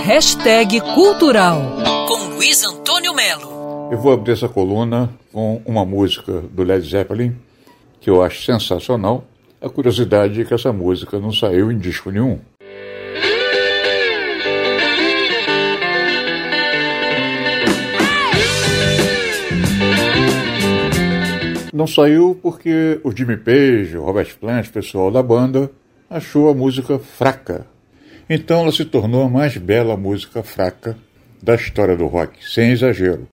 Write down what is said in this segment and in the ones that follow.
Hashtag Cultural com Luiz Antônio Melo. Eu vou abrir essa coluna com uma música do Led Zeppelin que eu acho sensacional. A curiosidade é que essa música não saiu em disco nenhum. Não saiu porque o Jimmy Page, o Robert Plant, o pessoal da banda, achou a música fraca. Então ela se tornou a mais bela música fraca da história do rock, sem exagero.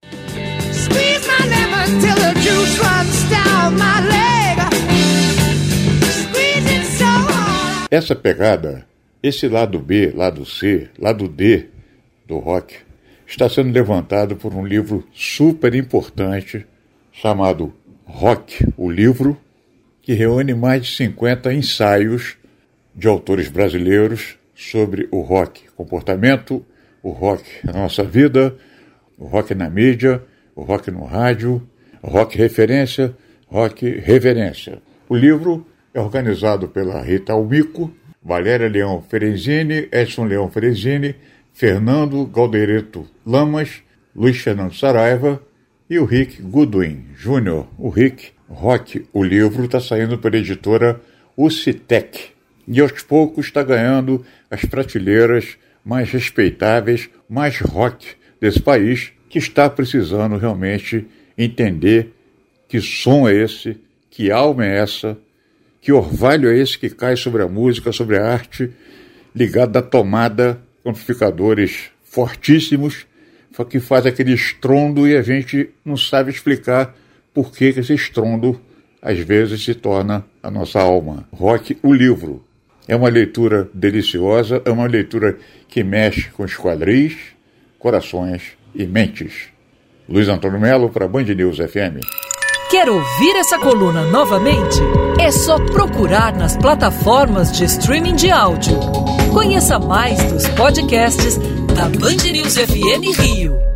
Essa pegada, esse lado B, lado C, lado D do rock, está sendo levantado por um livro super importante chamado Rock, o livro, que reúne mais de 50 ensaios de autores brasileiros sobre o rock, comportamento, o rock na nossa vida, o rock na mídia, o rock no rádio, rock referência, rock reverência. O livro é organizado pela Rita Almico, Valéria Leão Ferenzini, Edson Leão Ferenzini, Fernando Galdereto Lamas, Luiz Fernando Saraiva e o Rick Goodwin Jr., o Rick Rock. O livro está saindo pela editora Ucitec e aos poucos está ganhando as prateleiras mais respeitáveis, mais rock desse país, que está precisando realmente entender que som é esse, que alma é essa, que orvalho é esse que cai sobre a música, sobre a arte, ligado à tomada, amplificadores fortíssimos que faz aquele estrondo e a gente não sabe explicar por que, esse estrondo às vezes se torna a nossa alma. Rock, o livro. É uma leitura deliciosa, é uma leitura que mexe com os quadris, corações e mentes. Luiz Antônio Melo para Band News FM. Quer ouvir essa coluna novamente? É só procurar nas plataformas de streaming de áudio. Conheça mais dos podcasts da Band News FM Rio.